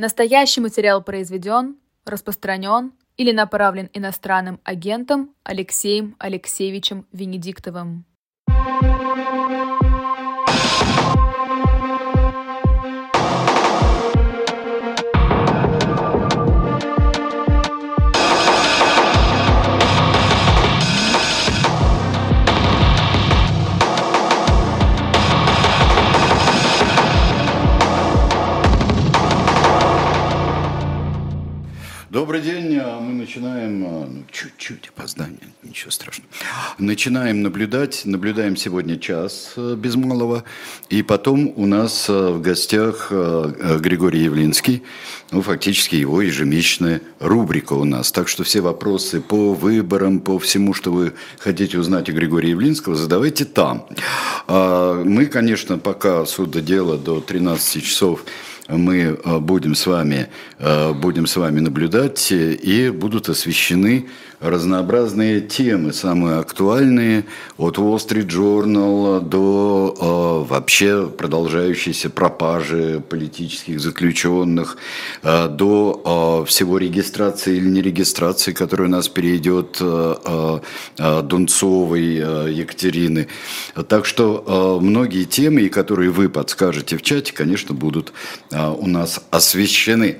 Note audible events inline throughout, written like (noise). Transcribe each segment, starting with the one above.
Настоящий материал произведен, распространен или направлен иностранным агентом Алексеем Алексеевичем Венедиктовым. Добрый день, а мы начинаем, а, ну, чуть-чуть опоздание, ничего страшного. Начинаем наблюдать, наблюдаем сегодня час э, без малого, и потом у нас в гостях Григорий Явлинский, ну, фактически его ежемесячная рубрика у нас. Так что все вопросы по выборам, по всему, что вы хотите узнать о Григории Явлинского, задавайте там. А, мы, конечно, пока суда дела до 13 часов мы будем с вами, будем с вами наблюдать, и будут освещены разнообразные темы, самые актуальные, от Wall Street Journal до э, вообще продолжающейся пропажи политических заключенных, э, до э, всего регистрации или нерегистрации, которая у нас перейдет э, э, Дунцовой э, Екатерины. Так что э, многие темы, которые вы подскажете в чате, конечно, будут э, у нас освещены.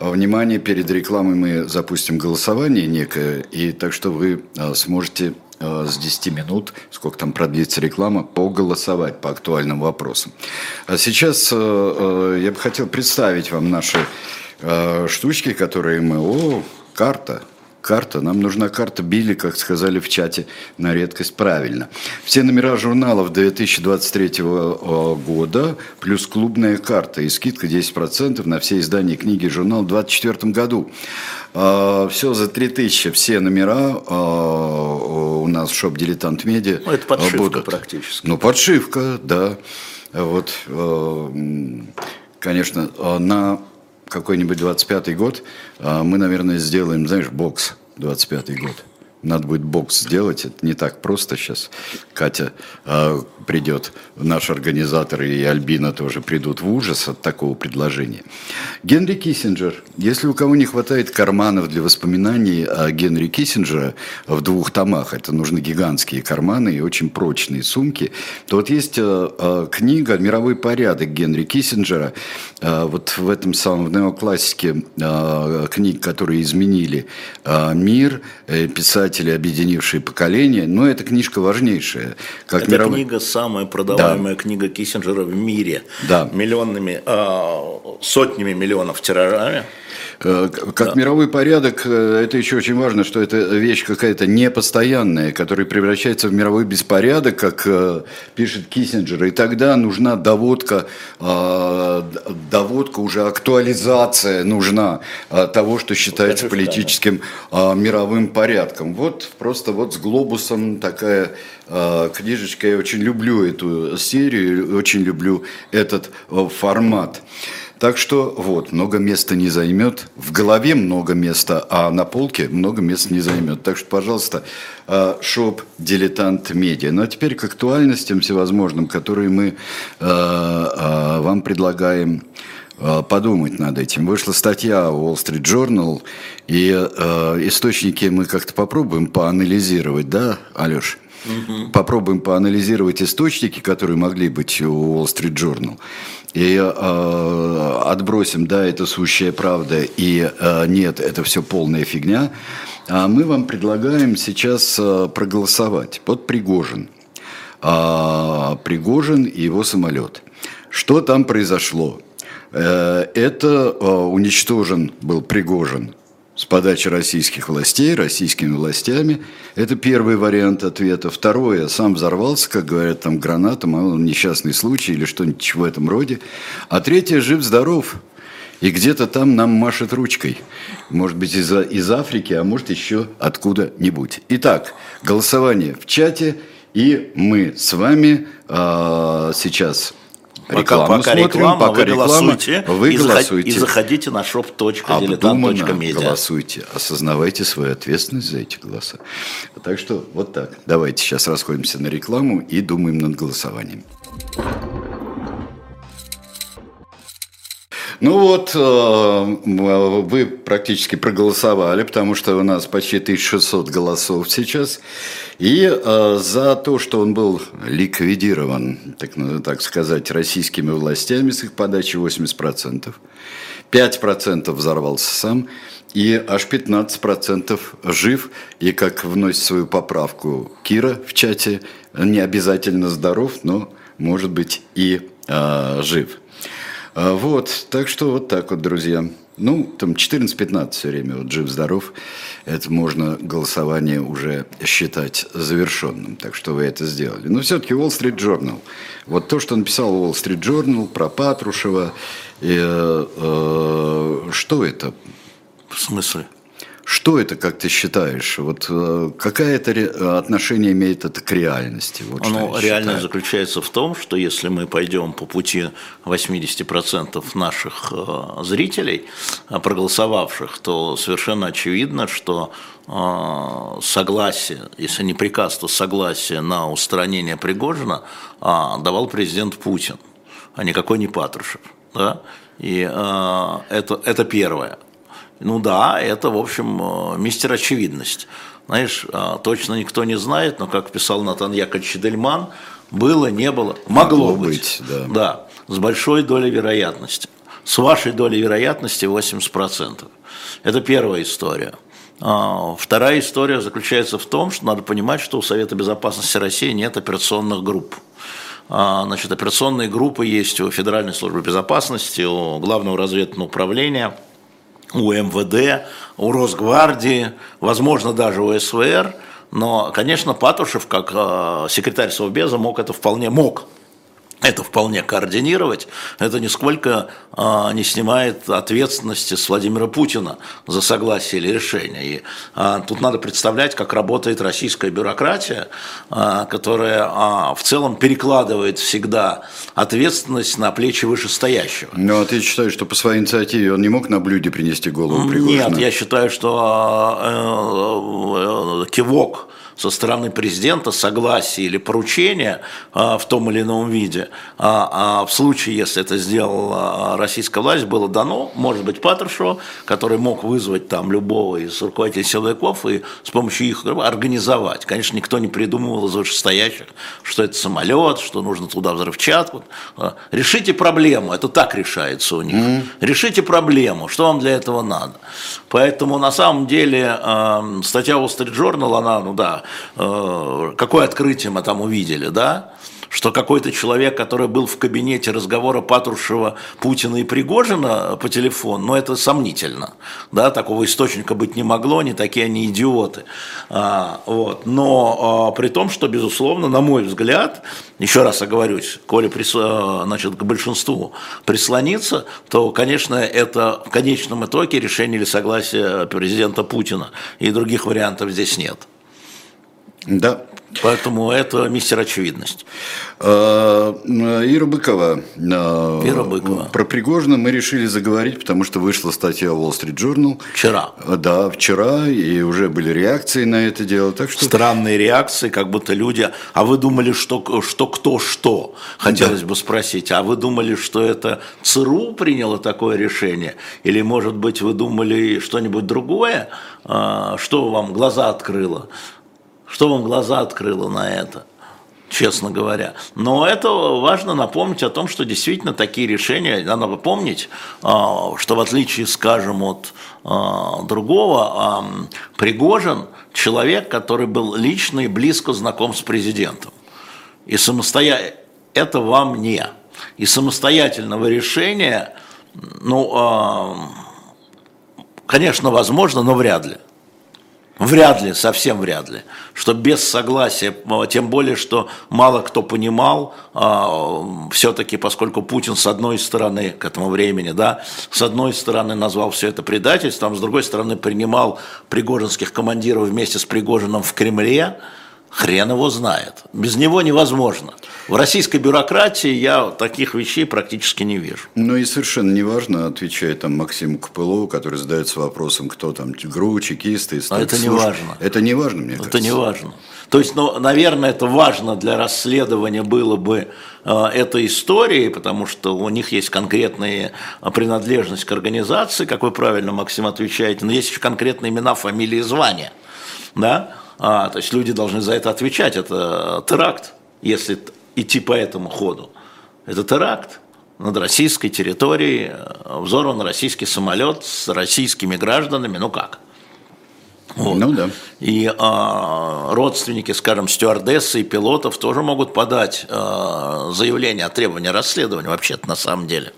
Внимание, перед рекламой мы запустим голосование некое, так что вы а, сможете а, с 10 минут, сколько там продлится реклама, поголосовать по актуальным вопросам. А сейчас а, я бы хотел представить вам наши штучки, которые мы... О, карта, Карта. Нам нужна карта Билли, как сказали в чате, на редкость правильно. Все номера журналов 2023 года, плюс клубная карта и скидка 10% на все издания книги и журнал в 2024 году. А, все за 3000, все номера а, у нас в шоп «Дилетант Медиа» Ну, это подшивка будут. практически. Ну, подшивка, да. Вот, конечно, на какой-нибудь 25-й год, а, мы, наверное, сделаем, знаешь, бокс 25-й год. Надо будет бокс сделать, это не так просто сейчас. Катя э, придет, наш организатор и Альбина тоже придут в ужас от такого предложения. Генри Киссинджер. Если у кого не хватает карманов для воспоминаний о Генри Киссинджера в двух томах, это нужны гигантские карманы и очень прочные сумки, то вот есть э, э, книга «Мировой порядок» Генри Киссинджера. Э, вот в этом самом в неоклассике э, книг, которые изменили э, мир, э, писать писатели, объединившие поколение, но эта книжка важнейшая. Как Эта миров... книга самая продаваемая да. книга Киссинджера в мире. Да. Миллионными, э, сотнями миллионов тиражами. Э, как да. мировой порядок, э, это еще очень важно, что это вещь какая-то непостоянная, которая превращается в мировой беспорядок, как э, пишет Киссинджер. И тогда нужна доводка, доводка уже актуализация нужна того, что считается политическим мировым порядком. Вот просто вот с глобусом такая книжечка. Я очень люблю эту серию, очень люблю этот формат. Так что вот, много места не займет. В голове много места, а на полке много места не займет. Так что, пожалуйста, а, шоп «Дилетант Медиа». Ну а теперь к актуальностям всевозможным, которые мы а, а, вам предлагаем подумать над этим. Вышла статья Wall Street Journal, и э, источники мы как-то попробуем поанализировать, да, Алеш? Угу. Попробуем поанализировать источники, которые могли быть у Wall Street Journal. И э, отбросим, да, это сущая правда, и э, нет, это все полная фигня. А мы вам предлагаем сейчас э, проголосовать под Пригожин. Э, Пригожин и его самолет. Что там произошло? Э, это э, уничтожен был Пригожин с подачи российских властей, российскими властями. Это первый вариант ответа. Второе, сам взорвался, как говорят, там гранатом, а он несчастный случай или что-нибудь в этом роде. А третье, жив-здоров. И где-то там нам машет ручкой. Может быть, из, из Африки, а может еще откуда-нибудь. Итак, голосование в чате. И мы с вами э, сейчас Рекламу пока, пока смотрим, реклама, пока вы реклама, голосуйте, вы и голосуйте. И заходите на shop.diletant.media. голосуйте, осознавайте свою ответственность за эти голоса. Так что вот так. Давайте сейчас расходимся на рекламу и думаем над голосованием. Ну вот, э, вы практически проголосовали, потому что у нас почти 1600 голосов сейчас. И э, за то, что он был ликвидирован, так, так сказать, российскими властями с их подачи 80%. 5% взорвался сам, и аж 15% жив. И как вносит свою поправку Кира в чате, не обязательно здоров, но может быть и э, жив. А, вот, так что вот так вот, друзья. Ну, там 14-15 все время, вот жив-здоров, это можно голосование уже считать завершенным, так что вы это сделали. Но все-таки Wall Street Journal, вот то, что написал Wall Street Journal про Патрушева, и, э, э, что это? В смысле? Что это, как ты считаешь? Вот э, какое это отношение имеет это к реальности? Вот Оно реальность заключается в том, что если мы пойдем по пути 80% наших э, зрителей, э, проголосовавших, то совершенно очевидно, что согласие, если не приказ, то согласие на устранение Пригожина давал президент Путин, а никакой не Патрушев. Да? И это, это первое. Ну да, это, в общем, э, мистер очевидность. Знаешь, э, точно никто не знает, но, как писал Натан Яковлевич Дельман, было, не было, могло, могло быть. быть да. да, с большой долей вероятности. С вашей долей вероятности 80%. Это первая история. А, вторая история заключается в том, что надо понимать, что у Совета Безопасности России нет операционных групп. А, значит, операционные группы есть у Федеральной службы безопасности, у Главного разведывательного управления – у МВД, у Росгвардии, возможно, даже у СВР. Но, конечно, Патушев, как э, секретарь Совбеза, мог это вполне мог это вполне координировать, это нисколько а, не снимает ответственности с Владимира Путина за согласие или решение. И а, тут надо представлять, как работает российская бюрократия, а, которая а, в целом перекладывает всегда ответственность на плечи вышестоящего. Ну, а ты считаешь, что по своей инициативе он не мог на блюде принести голову Пригожина? Нет, я считаю, что э, э, кивок со стороны президента согласие или поручение а, в том или ином виде, а, а в случае, если это сделала российская власть, было дано, может быть, Патрушеву, который мог вызвать там любого из руководителей силовиков и с помощью их организовать. Конечно, никто не придумывал из вышестоящих, что это самолет, что нужно туда взрывчатку. Решите проблему, это так решается у них. Mm-hmm. Решите проблему, что вам для этого надо. Поэтому на самом деле статья Wall Street Journal, она, ну да, какое открытие мы там увидели, да? что какой-то человек, который был в кабинете разговора Патрушева, Путина и Пригожина по телефону, ну это сомнительно, да, такого источника быть не могло, они такие они идиоты, а, вот. но а, при том, что, безусловно, на мой взгляд, еще раз оговорюсь, коли прис, значит, к большинству прислониться, то, конечно, это в конечном итоге решение или согласие президента Путина, и других вариантов здесь нет. Да. Поэтому это мистер очевидность. А, Ира Быкова. А, Ира Быкова. Про Пригожина мы решили заговорить, потому что вышла статья Wall Street Journal. Вчера. А, да, вчера, и уже были реакции на это дело. Так что... Странные реакции, как будто люди... А вы думали, что, что кто что? Хотелось да. бы спросить. А вы думали, что это ЦРУ приняло такое решение? Или, может быть, вы думали что-нибудь другое? Что вам глаза открыло? Что вам глаза открыло на это? честно говоря. Но это важно напомнить о том, что действительно такие решения, надо помнить, а, что в отличие, скажем, от а, другого, а, Пригожин – человек, который был лично и близко знаком с президентом. И самостоятельно, это вам не. И самостоятельного решения, ну, конечно, возможно, но вряд ли. Вряд ли, совсем вряд ли, что без согласия, тем более, что мало кто понимал, а, все-таки, поскольку Путин с одной стороны к этому времени, да, с одной стороны назвал все это предательством, с другой стороны принимал пригожинских командиров вместе с Пригожином в Кремле, Хрен его знает. Без него невозможно. В российской бюрократии я таких вещей практически не вижу. Ну и совершенно неважно, отвечает там Максим Копылов, который задается вопросом, кто там ГРУ, чекисты. А это не важно. Это не важно, мне это кажется. Это не важно. То есть, ну, наверное, это важно для расследования было бы э, этой истории, потому что у них есть конкретная принадлежность к организации, как вы правильно, Максим, отвечаете, но есть еще конкретные имена, фамилии и звания. Да? А, то есть люди должны за это отвечать. Это теракт, если идти по этому ходу. Это теракт над российской территорией, э, взорван российский самолет с российскими гражданами, ну как? Вот. Ну да. И а, родственники, скажем, стюардессы и пилотов тоже могут подать а, заявление о требовании расследования, вообще-то на самом деле.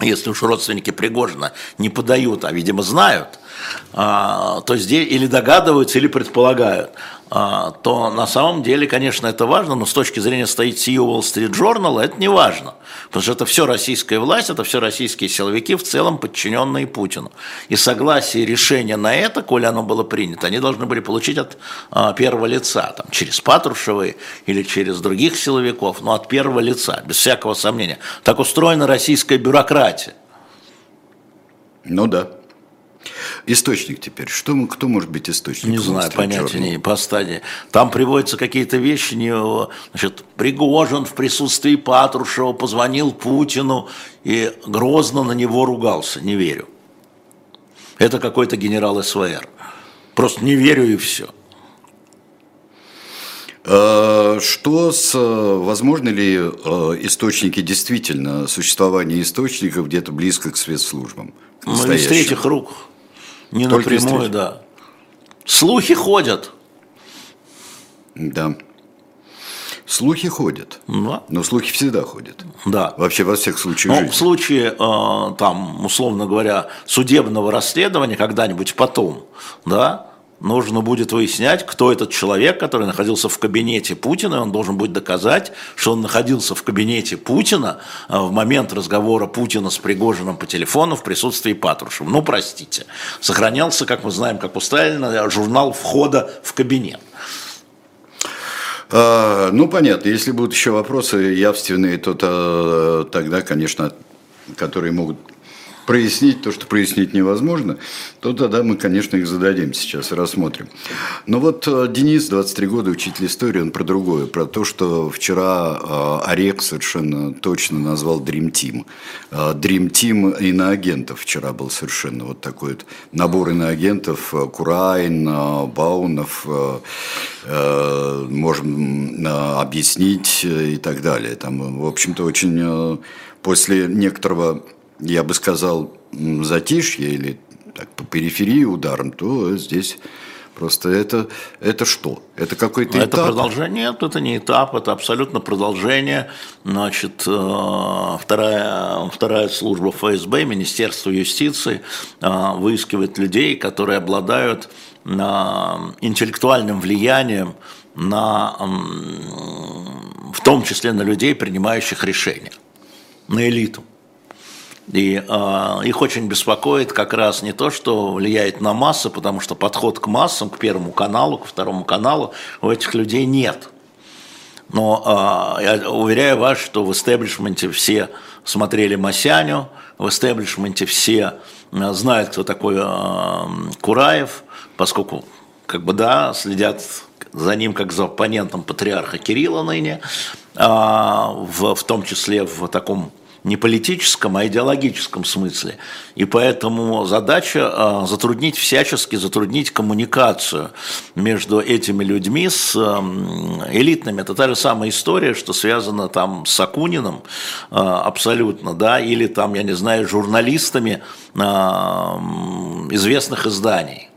Если уж родственники Пригожина не подают, а, видимо, знают, а, то здесь или догадываются, или предполагают, то на самом деле, конечно, это важно, но с точки зрения статьи Wall Street Journal это не важно, потому что это все российская власть, это все российские силовики, в целом подчиненные Путину. И согласие решения на это, коли оно было принято, они должны были получить от а, первого лица, там, через Патрушевой или через других силовиков, но от первого лица, без всякого сомнения. Так устроена российская бюрократия. Ну да. Источник теперь. Что, кто может быть источником? Не знаю, понятия не по стадии. Там приводятся какие-то вещи, не, значит, Пригожин в присутствии Патрушева позвонил Путину и грозно на него ругался. Не верю. Это какой-то генерал СВР. Просто не верю и все. А, что с, возможно ли а, источники действительно, существование источников где-то близко к спецслужбам? К ну, из третьих рук. Не Только напрямую, да. Слухи ходят. Да. Слухи ходят. Да. Но слухи всегда ходят. Да. Вообще во всех случаях жизни. в случае, э, там, условно говоря, судебного расследования когда-нибудь потом, да, нужно будет выяснять, кто этот человек, который находился в кабинете Путина, и он должен будет доказать, что он находился в кабинете Путина а, в момент разговора Путина с Пригожиным по телефону в присутствии Патрушева. Ну, простите. Сохранялся, как мы знаем, как у Сталина, журнал входа в кабинет. А, ну, понятно. Если будут еще вопросы явственные, то тогда, конечно, которые могут прояснить то, что прояснить невозможно, то тогда мы, конечно, их зададим сейчас и рассмотрим. Но вот э, Денис, 23 года, учитель истории, он про другое, про то, что вчера э, Орех совершенно точно назвал Dream Team. Э, Dream Team иноагентов вчера был совершенно вот такой вот набор иноагентов, Курайн, Баунов, можем объяснить и так далее. Там, в общем-то, очень после некоторого я бы сказал, затишье или так, по периферии ударом, то здесь Просто это, это что? Это какой-то этап? Это продолжение, нет, это не этап, это абсолютно продолжение. Значит, э, вторая, вторая служба ФСБ, Министерство юстиции, э, выискивает людей, которые обладают э, интеллектуальным влиянием на, в том числе на людей, принимающих решения, на элиту. И э, их очень беспокоит как раз не то, что влияет на массы, потому что подход к массам, к Первому каналу, к Второму каналу у этих людей нет. Но э, я уверяю вас, что в истеблишменте все смотрели Масяню, в истеблишменте все знают, кто такой э, Кураев, поскольку, как бы, да, следят за ним как за оппонентом патриарха Кирилла ныне, э, в, в том числе в таком не политическом, а идеологическом смысле. И поэтому задача а, затруднить, всячески затруднить коммуникацию между этими людьми с элитными. Это та же самая история, что связана там с Акуниным а, абсолютно, да, или там, я не знаю, журналистами а, известных изданий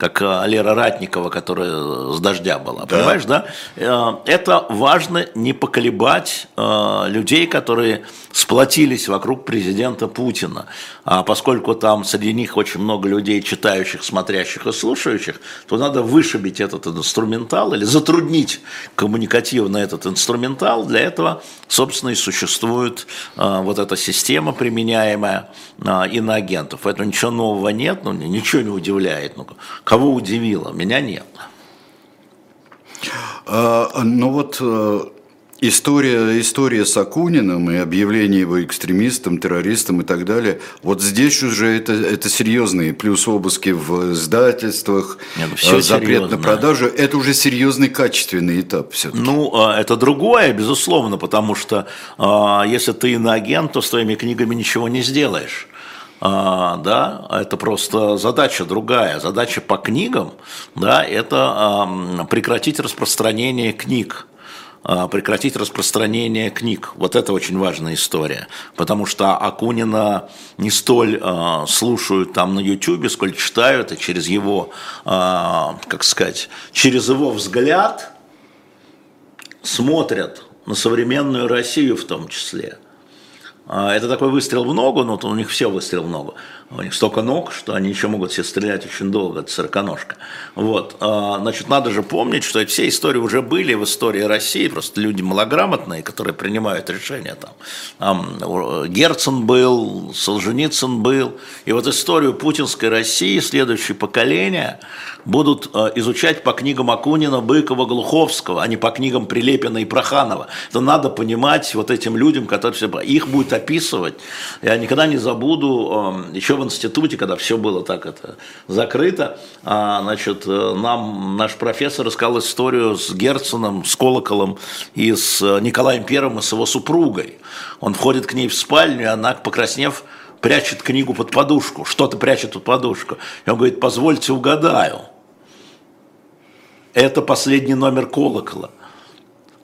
как э, Лера Ратникова, которая с дождя была, да. понимаешь, да? Э, это важно не поколебать э, людей, которые сплотились вокруг президента Путина. А поскольку там среди них очень много людей, читающих, смотрящих и слушающих, то надо вышибить этот инструментал или затруднить коммуникативно этот инструментал. Для этого, собственно, и существует вот эта система, применяемая иноагентов. Поэтому ничего нового нет, ну, ничего не удивляет. Ну, Кого удивило? Меня нет. А, ну вот э, История, история с Акуниным и объявление его экстремистом, террористом и так далее. Вот здесь уже это, это серьезные, плюс обыски в издательствах, Нет, ну, все запрет серьезно. на продажу. Это уже серьезный качественный этап все-таки. Ну, а, это другое, безусловно, потому что если ты иноагент, то с твоими книгами ничего не сделаешь. А, да, это просто задача другая. Задача по книгам, да, это а, прекратить распространение книг а, прекратить распространение книг. Вот это очень важная история, потому что Акунина не столь э, слушают там на YouTube, сколь читают, и через его, э, как сказать, через его взгляд смотрят на современную Россию в том числе. Это такой выстрел в ногу, но у них все выстрел в ногу. У них столько ног, что они еще могут себе стрелять очень долго, это сороконожка. Вот. А, значит, надо же помнить, что все истории уже были в истории России, просто люди малограмотные, которые принимают решения. Там Герцен был, Солженицын был. И вот историю путинской России следующее поколение будут а, изучать по книгам Акунина, Быкова, Глуховского, а не по книгам Прилепина и Проханова. Это надо понимать вот этим людям, которые все... Их будет описывать. Я никогда не забуду еще в институте, когда все было так это закрыто, а, значит, э, нам наш профессор рассказал историю с Герценом, с Колоколом и с э, Николаем Первым и с его супругой. Он входит к ней в спальню, и она, покраснев, прячет книгу под подушку, что-то прячет под подушку. И он говорит, позвольте угадаю. Это последний номер колокола.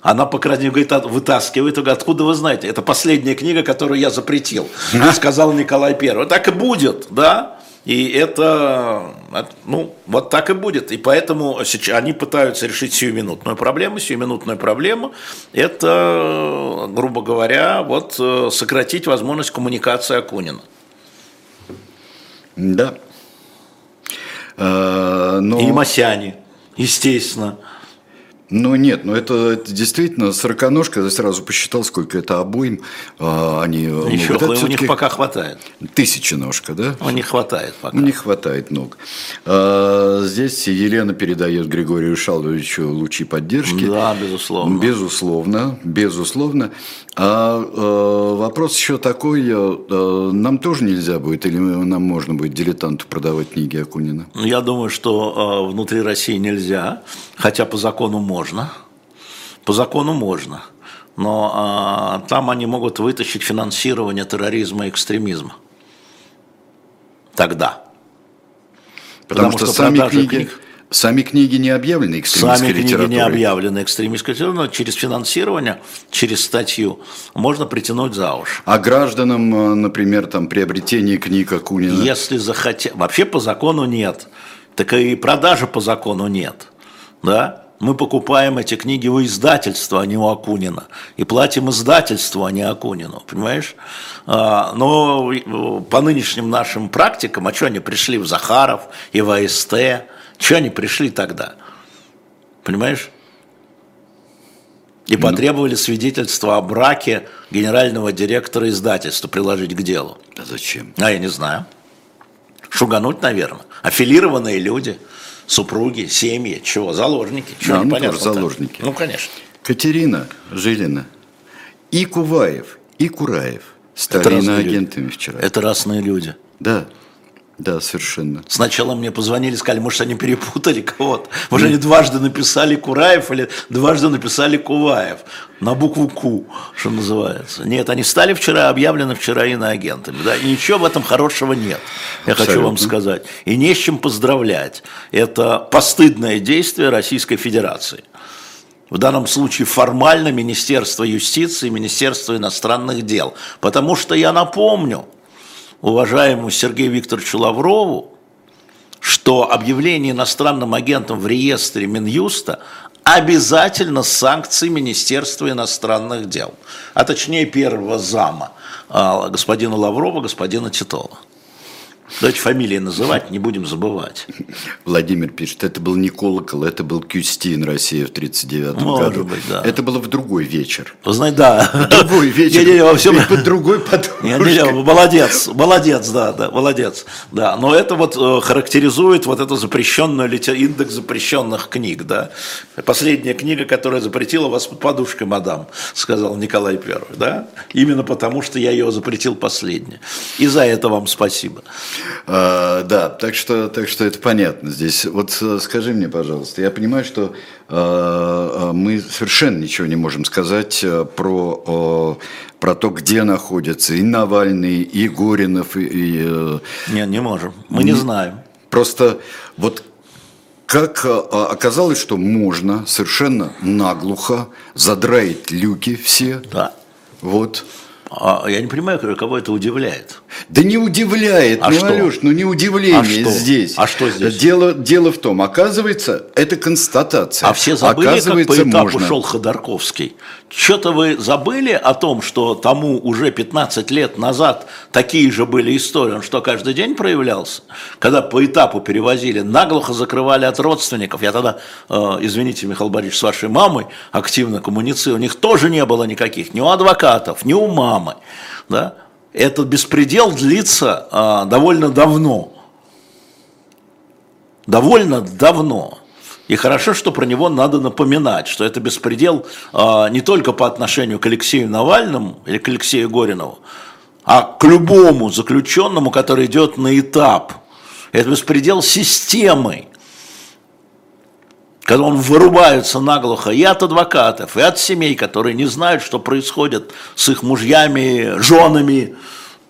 Она, по крайней мере, говорит, вытаскивает, говорит, откуда вы знаете? Это последняя книга, которую я запретил, сказал Николай Первый. Так и будет, да? И это, ну, вот так и будет. И поэтому они пытаются решить сиюминутную проблему. Сиюминутная проблема – это, грубо говоря, вот э, сократить возможность коммуникации Акунина. Да. А, но... И Масяни, естественно. Ну нет, ну это, это действительно сороконожка, я сразу посчитал, сколько это обоим. А, они Еще могут, у них пока хватает. Тысяченожка, да? У них хватает пока. Не хватает ног. А, здесь Елена передает Григорию Шаловичу лучи поддержки. Да, безусловно. Безусловно, безусловно. А, а вопрос еще такой, а, нам тоже нельзя будет, или нам можно будет дилетанту продавать книги Акунина? Я думаю, что а, внутри России нельзя, хотя по закону можно можно. По закону можно. Но а, там они могут вытащить финансирование терроризма и экстремизма. Тогда. Потому, Потому что, что сами книги, книг, сами книги не объявлены экстремистской Сами книги не объявлены экстремистской литературой, но через финансирование, через статью можно притянуть за уши. А гражданам, а, например, там приобретение книг Акунина? Если захотят. Вообще по закону нет. Так и продажи по закону нет. Да? Мы покупаем эти книги у издательства, а не у Акунина. И платим издательству, а не Акунину, понимаешь? А, но по нынешним нашим практикам, а что они пришли в Захаров и в АСТ? Что они пришли тогда? Понимаешь? И ну. потребовали свидетельства о браке генерального директора издательства приложить к делу. А зачем? А я не знаю. Шугануть, наверное. Аффилированные люди – супруги, семьи, чего, заложники. Чего, да, ну тоже заложники. Ну, конечно. Катерина Жилина и Куваев, и Кураев стали иноагентами вчера. Это разные люди. Да. Да, совершенно. Сначала мне позвонили, сказали, может, они перепутали кого-то. Может, они дважды написали Кураев или дважды написали Куваев на букву Ку, что называется. Нет, они стали вчера, объявлены вчера иноагентами. Да? И ничего в этом хорошего нет, я Абсолютно. хочу вам сказать. И не с чем поздравлять. Это постыдное действие Российской Федерации. В данном случае формально Министерство юстиции, Министерство иностранных дел. Потому что я напомню, уважаемому Сергею Викторовичу Лаврову, что объявление иностранным агентом в реестре Минюста обязательно с санкцией Министерства иностранных дел, а точнее первого зама а, господина Лаврова, господина Титова. Давайте фамилии называть, не будем забывать. Владимир пишет, это был не колокол, это был Кюстин Россия в 1939 году. быть, да. Это было в другой вечер. Вы знаете, да. Другой вечер. Не, не, во всем... И под другой Не, не, не, подушкой. молодец, молодец, да, да, молодец. Да, но это вот э, характеризует вот это запрещенное литер... индекс запрещенных книг, да. Последняя книга, которая запретила вас под подушкой, мадам, сказал Николай Первый, да. Именно потому, что я ее запретил последняя. И за это вам спасибо. А, да, так что, так что это понятно здесь. Вот э, скажи мне, пожалуйста, я понимаю, что э, э, мы совершенно ничего не можем сказать про, про то, где находятся и Навальный, и Горинов, и, и, э, Не, не можем. Мы не знаем. Просто вот как э, оказалось, что можно совершенно наглухо задраить люки все. Да. Вот. А я не понимаю, кого это удивляет. Да не удивляет, А ну, что? Алеш, ну не удивление А что? здесь. А что здесь? Дело, дело в том, оказывается, это констатация. А все забыли, как по оказывается, этапу можно. шел Ходорковский? Что-то вы забыли о том, что тому уже 15 лет назад такие же были истории? Он что, каждый день проявлялся? Когда по этапу перевозили, наглухо закрывали от родственников. Я тогда, э, извините, Михаил Борисович, с вашей мамой активно коммуницирую. У них тоже не было никаких, ни у адвокатов, ни у мамы. Да? Этот беспредел длится э, довольно давно довольно давно. И хорошо, что про него надо напоминать, что это беспредел а, не только по отношению к Алексею Навальному или к Алексею Горинову, а к любому заключенному, который идет на этап. Это беспредел системы, когда он вырубается наглухо и от адвокатов, и от семей, которые не знают, что происходит с их мужьями, женами,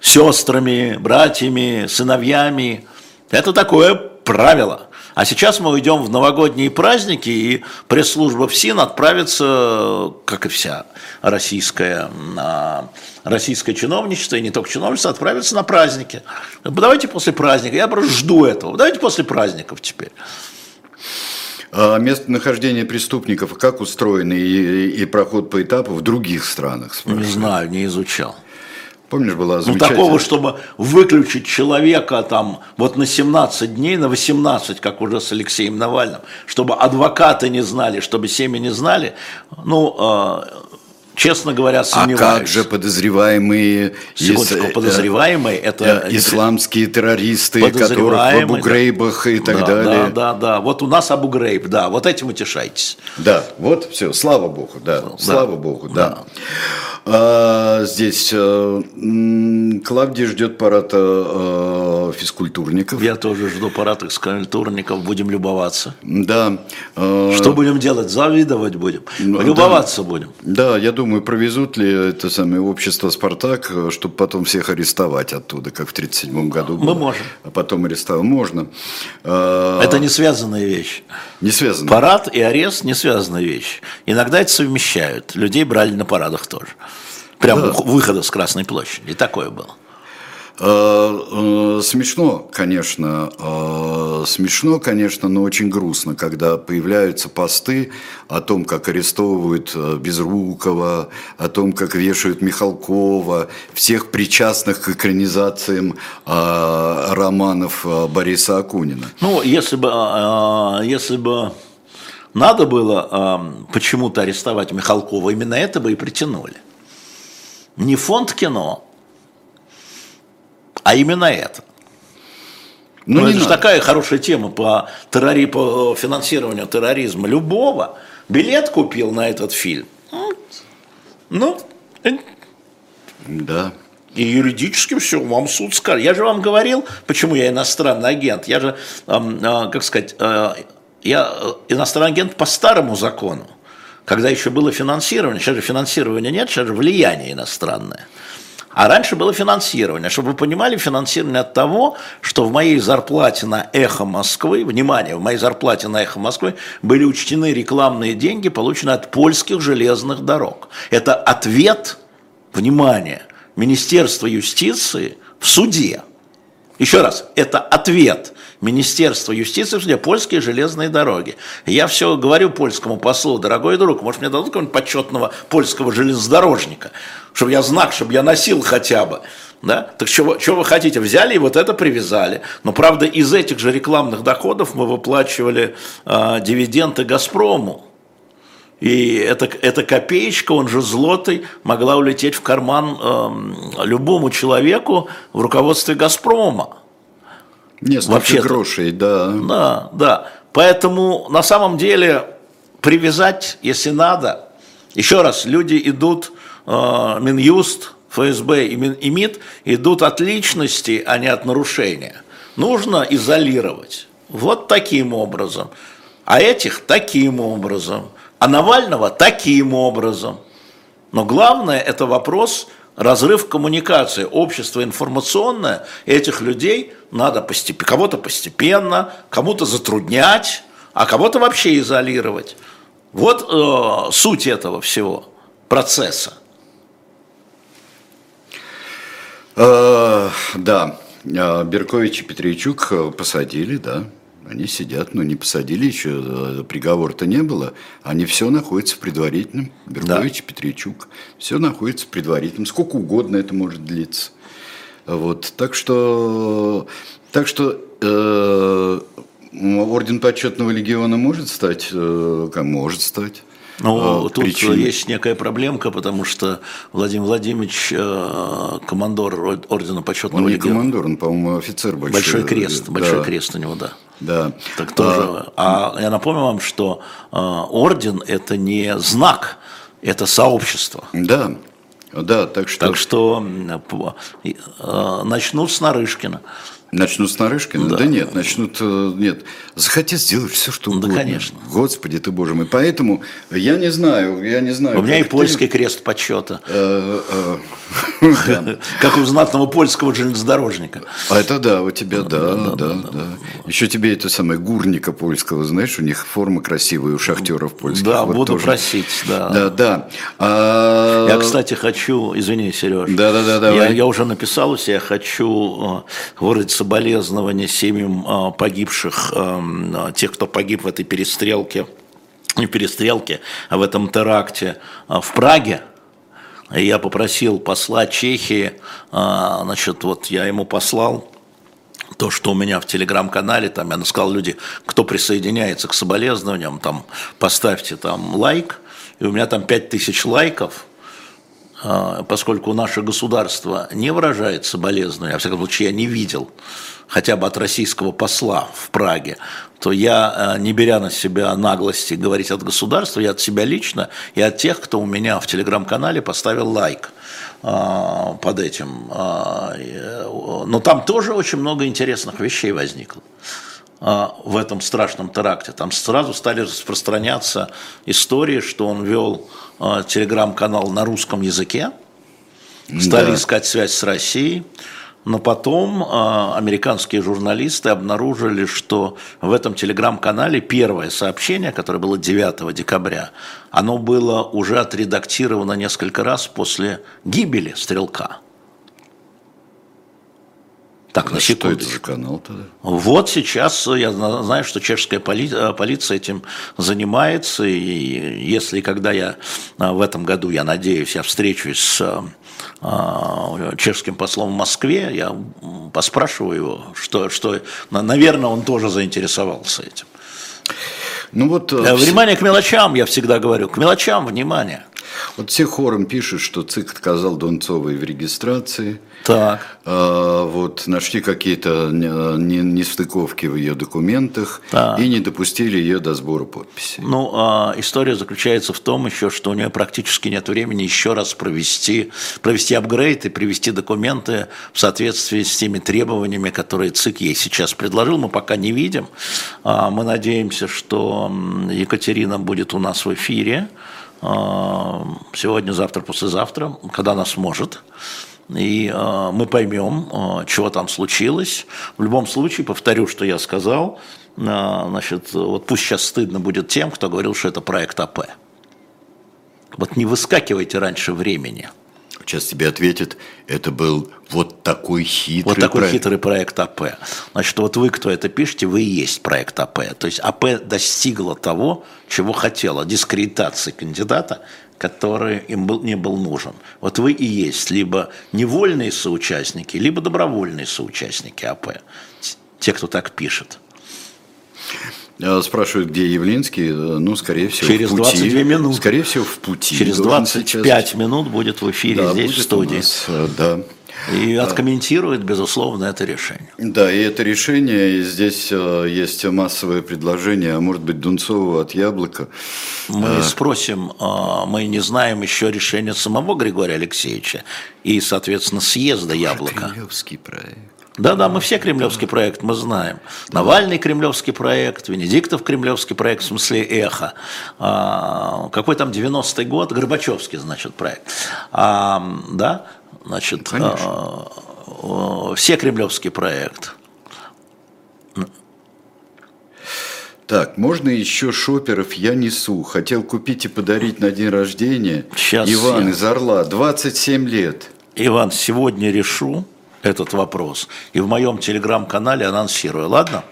сестрами, братьями, сыновьями. Это такое правило. А сейчас мы уйдем в новогодние праздники, и пресс-служба ФСИН отправится, как и вся российская, а, российское чиновничество, и не только чиновничество, отправится на праздники. Давайте после праздника, я просто жду этого, давайте после праздников теперь. А местонахождение преступников как устроено и, и проход по этапу в других странах? Не спрашиваю? знаю, не изучал. Помнишь, была Ну, замечательная... такого, чтобы выключить человека там вот на 17 дней, на 18, как уже с Алексеем Навальным, чтобы адвокаты не знали, чтобы семьи не знали, ну, э, честно говоря, А сомневаюсь. как же подозреваемые... Секундочку, ис- э, подозреваемые, это... э, исламские террористы, которых в Подозреваемые, Абу да. Грейбах и так да, далее? Да, да, да. Вот у нас Абу Грейб, да, вот этим утешайтесь. Да, вот все, слава богу, да, слава богу, да. А, здесь э, м, Клавдия ждет парада э, физкультурников. Я тоже жду парад экскультурников, будем любоваться. Да. э, Что будем делать? Завидовать будем? Ну, Любоваться будем. Да, я думаю, провезут ли это самое общество «Спартак», э, чтобы потом всех арестовать оттуда, как в 1937 году. Мы можем. А потом арестовать можно. А, Это не связанные вещи. не связано. Парад и арест не связанные вещи. Иногда это совмещают. Людей брали на парадах тоже. Прямо у выхода с Красной площади. И такое было. Э, э, Смешно, конечно, э, смешно, конечно, но очень грустно, когда появляются посты о том, как арестовывают Безрукова, о том, как вешают Михалкова, всех причастных к экранизациям романов Бориса Акунина. Ну, если бы, если бы надо было почему-то арестовать Михалкова, именно это бы и притянули. Не фонд кино, а именно это. Ну, Ну, это же такая хорошая тема по, террори... по финансированию терроризма. Любого билет купил на этот фильм. Ну, э, Да. и юридически все, вам суд скажет. Я же вам говорил, почему я иностранный агент. Я же, э, как сказать, э, я э, иностранный агент по старому закону, когда еще было финансирование. Сейчас же финансирования нет, сейчас же влияние иностранное. А раньше было финансирование. Чтобы вы понимали, финансирование от того, что в моей зарплате на «Эхо Москвы», внимание, в моей зарплате на «Эхо Москвы» были учтены рекламные деньги, полученные от польских железных дорог. Это ответ, внимание, Министерства юстиции в суде. Еще раз, это ответ Министерства юстиции, где польские железные дороги. Я все говорю польскому послу, дорогой друг, может мне дадут какого-нибудь почетного польского железнодорожника, чтобы я знак, чтобы я носил хотя бы. Да? Так что, что вы хотите? Взяли и вот это привязали. Но правда из этих же рекламных доходов мы выплачивали э, дивиденды Газпрому. И эта, эта копеечка, он же злотый, могла улететь в карман э, любому человеку в руководстве «Газпрома». Несколько вообще грошей, да. Да, да. Поэтому на самом деле привязать, если надо, еще раз, люди идут, э, Минюст, ФСБ и, Мин, и МИД идут от личности, а не от нарушения. Нужно изолировать. Вот таким образом. А этих таким образом а Навального таким образом. Но главное – это вопрос разрыв коммуникации. Общество информационное, этих людей надо постепенно, кого-то постепенно, кому-то затруднять, а кого-то вообще изолировать. Вот э, суть этого всего процесса. Э, да, э, Беркович и Петричук посадили, да. Они сидят, но не посадили еще, э, приговора-то не было. Они все находятся в предварительном. Беркович, да. Петричук. Все находится в предварительном. Сколько угодно это может длиться. Вот. Так что, так что э, орден почетного легиона может стать, э, может стать. Ну, а, тут причин. есть некая проблемка, потому что Владимир Владимирович э, командор ордена почетного Он не легиона. командор, он, по-моему, офицер большой. Большой крест, большой крест у него, да. Да. Так тоже. А, а я напомню вам, что э, орден это не знак, это сообщество. Да. Да, так что. Так что э, начнут с Нарышкина. Начнут с Нарышкина? Да. да нет, начнут, э, нет, захотят сделать все, что угодно. Да, конечно. Господи ты, Боже мой. Поэтому я не знаю, я не знаю. У меня и польский крест почета. Э, э, (laughs) как у знатного польского железнодорожника. А это да, у тебя, да, да, да. Еще тебе это самое гурника польского, знаешь, у них форма красивая у шахтеров польских. Да, буду просить, да. Да, да. А, я, кстати, хочу, извини, Сереж. Да, да, да. Я уже написал у себя, хочу выразить соболезнования семьям а, погибших, а, а, тех, кто погиб в этой перестрелке, не перестрелке, а в этом теракте в Праге. Я попросил посла Чехии, значит, вот я ему послал то, что у меня в телеграм-канале, там я сказал люди, кто присоединяется к соболезнованиям, там поставьте там лайк, и у меня там 5000 лайков, поскольку наше государство не выражает соболезнования, а, в всяком случае, я не видел хотя бы от российского посла в Праге, то я, а, не беря на себя наглости говорить от государства, я от себя лично и от тех, кто у меня в телеграм-канале поставил лайк под этим. Но там тоже очень много интересных вещей возникло в этом страшном теракте. Там сразу стали распространяться истории, что он вел Э, телеграм-канал на русском языке, стали да. искать связь с Россией. Но потом э, американские журналисты обнаружили, что в этом телеграм-канале первое сообщение, которое было 9 декабря, оно было уже отредактировано несколько раз после гибели стрелка. Так, на Что это за канал тогда? Вот сейчас я знаю, что чешская поли, э, полиция этим занимается, и если когда я э, в этом году, я надеюсь, я встречусь с э, чешским послом в Москве, я поспрашиваю его, что, что наверное, он тоже заинтересовался этим. Ну вот, внимание к мелочам, я всегда говорю, к мелочам внимание. Вот все хором пишут, что ЦИК отказал Донцовой в регистрации – так. А, вот нашли какие-то нестыковки в ее документах так. и не допустили ее до сбора подписей. Ну, а история заключается в том еще, что у нее практически нет времени еще раз провести, провести апгрейд и привести документы в соответствии с теми требованиями, которые ЦИК ей сейчас предложил. Мы пока не видим. А, мы надеемся, что Екатерина будет у нас в эфире сегодня, завтра, послезавтра, когда она сможет и э, мы поймем, э, чего там случилось. В любом случае, повторю, что я сказал, значит, вот пусть сейчас стыдно будет тем, кто говорил, что это проект АП. Вот не выскакивайте раньше времени. Сейчас тебе ответят, это был вот такой хитрый Вот такой проект. хитрый проект АП. Значит, вот вы, кто это пишете, вы и есть проект АП. То есть АП достигла того, чего хотела, дискредитации кандидата, который им был, не был нужен. Вот вы и есть либо невольные соучастники, либо добровольные соучастники АП. Те, кто так пишет. А, Спрашивают, где Явлинский? Э, Ну, скорее всего, Через в пути. 22 минуты. Скорее всего, в пути. Через Должен 25 сейчас- минут будет в эфире Да, здесь, в студии. нас, э, да. И откомментирует, безусловно, это решение. Да, и это решение, и здесь э, есть массовое предложение, а может быть, Дунцова от Яблока. Мы спросим, а, мы не знаем еще решения самого Григория Алексеевича и, соответственно, съезда Яблока. Кремлевский проект. Да-да, мы все кремлевский проект, мы знаем. Навальный кремлевский проект, Венедиктов кремлевский проект, в смысле эхо. А, какой там 90-й год? Горбачевский, значит, проект. А, да, значит, а, а, все кремлевский проект. Так, можно еще шоперов я несу. Хотел купить и подарить на день рождения. Щас Иван я- из Орла, 27 лет. Иван, сегодня решу этот вопрос и в моем телеграм-канале анонсирую, ладно?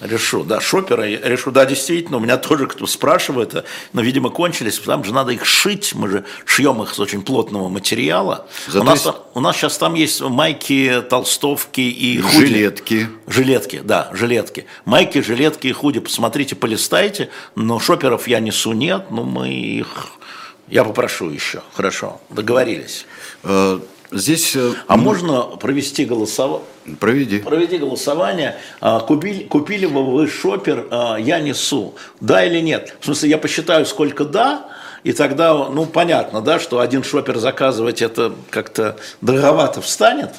Решу, да, шоперы, я решу, да, действительно, у меня тоже кто спрашивает, а, но, видимо, кончились, там же надо их шить, мы же шьем их из очень плотного материала. Зато у, нас, есть- у нас сейчас там есть майки, толстовки и худи. Жилетки. Жилетки, да, жилетки. Майки, жилетки и худи, посмотрите, полистайте, но шоперов я несу нет, но мы их, я попрошу еще, хорошо, договорились. Здесь э, А можно провести голосование? проведи. Проведи голосование. А, Купили, купили бы вы шопер а, «Я несу»? Да или нет? В смысле, я посчитаю, сколько «да», и тогда, ну, понятно, да, что один шопер заказывать это как-то дороговато встанет.